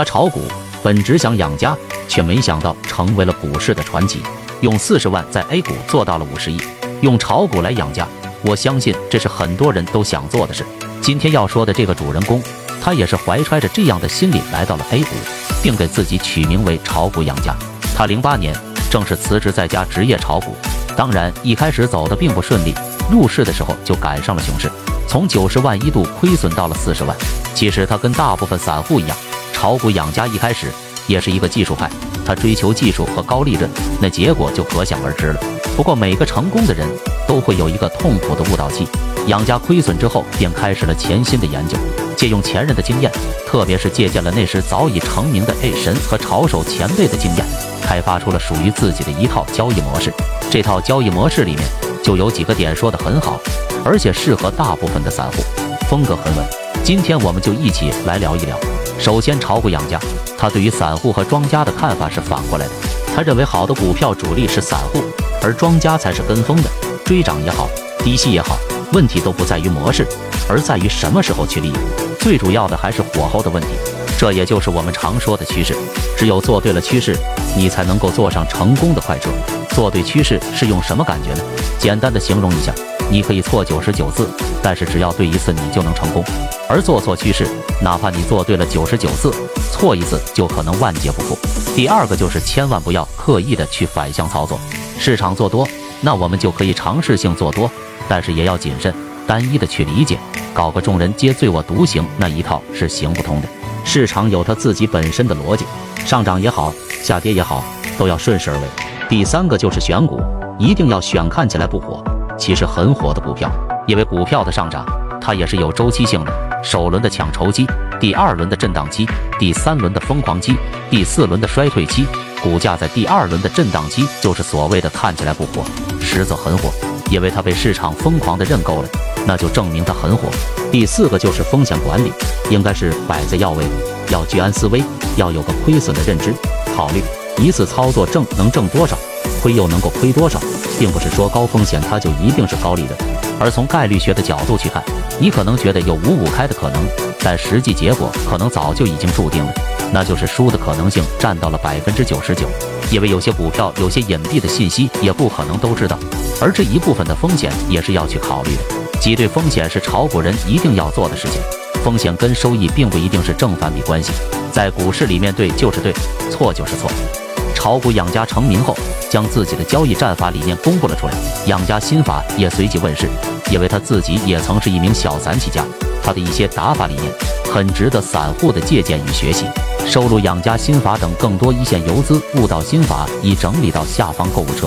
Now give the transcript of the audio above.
他炒股本只想养家，却没想到成为了股市的传奇，用四十万在 A 股做到了五十亿，用炒股来养家。我相信这是很多人都想做的事。今天要说的这个主人公，他也是怀揣着这样的心理来到了 A 股，并给自己取名为“炒股养家”。他零八年正式辞职在家职业炒股，当然一开始走的并不顺利，入市的时候就赶上了熊市，从九十万一度亏损到了四十万。其实他跟大部分散户一样，炒股养家一开始也是一个技术派，他追求技术和高利润，那结果就可想而知了。不过每个成功的人。都会有一个痛苦的悟道期，养家亏损之后，便开始了潜心的研究，借用前人的经验，特别是借鉴了那时早已成名的 A 神和炒手前辈的经验，开发出了属于自己的一套交易模式。这套交易模式里面就有几个点说的很好，而且适合大部分的散户，风格很稳。今天我们就一起来聊一聊。首先，炒股养家，他对于散户和庄家的看法是反过来的，他认为好的股票主力是散户，而庄家才是跟风的。追涨也好，低吸也好，问题都不在于模式，而在于什么时候去利用。最主要的还是火候的问题。这也就是我们常说的趋势。只有做对了趋势，你才能够坐上成功的快车。做对趋势是用什么感觉呢？简单的形容一下，你可以错九十九次，但是只要对一次，你就能成功。而做错趋势，哪怕你做对了九十九次，错一次就可能万劫不复。第二个就是千万不要刻意的去反向操作，市场做多。那我们就可以尝试性做多，但是也要谨慎，单一的去理解，搞个众人皆醉我独醒那一套是行不通的。市场有它自己本身的逻辑，上涨也好，下跌也好，都要顺势而为。第三个就是选股，一定要选看起来不火，其实很火的股票，因为股票的上涨，它也是有周期性的。首轮的抢筹期，第二轮的震荡期，第三轮的疯狂期，第四轮的衰退期。股价在第二轮的震荡期，就是所谓的看起来不火，实则很火，因为它被市场疯狂的认购了，那就证明它很火。第四个就是风险管理，应该是摆在要位，要居安思危，要有个亏损的认知，考虑一次操作挣能挣多少，亏又能够亏多少，并不是说高风险它就一定是高利润。而从概率学的角度去看，你可能觉得有五五开的可能，但实际结果可能早就已经注定了。那就是输的可能性占到了百分之九十九，因为有些股票有些隐蔽的信息也不可能都知道，而这一部分的风险也是要去考虑的。挤兑风险是炒股人一定要做的事情，风险跟收益并不一定是正反比关系，在股市里面对就是对，错就是错。炒股养家成名后，将自己的交易战法理念公布了出来，养家心法也随即问世，因为他自己也曾是一名小散起家，他的一些打法理念很值得散户的借鉴与学习。收录养家心法等更多一线游资悟道心法已整理到下方购物车。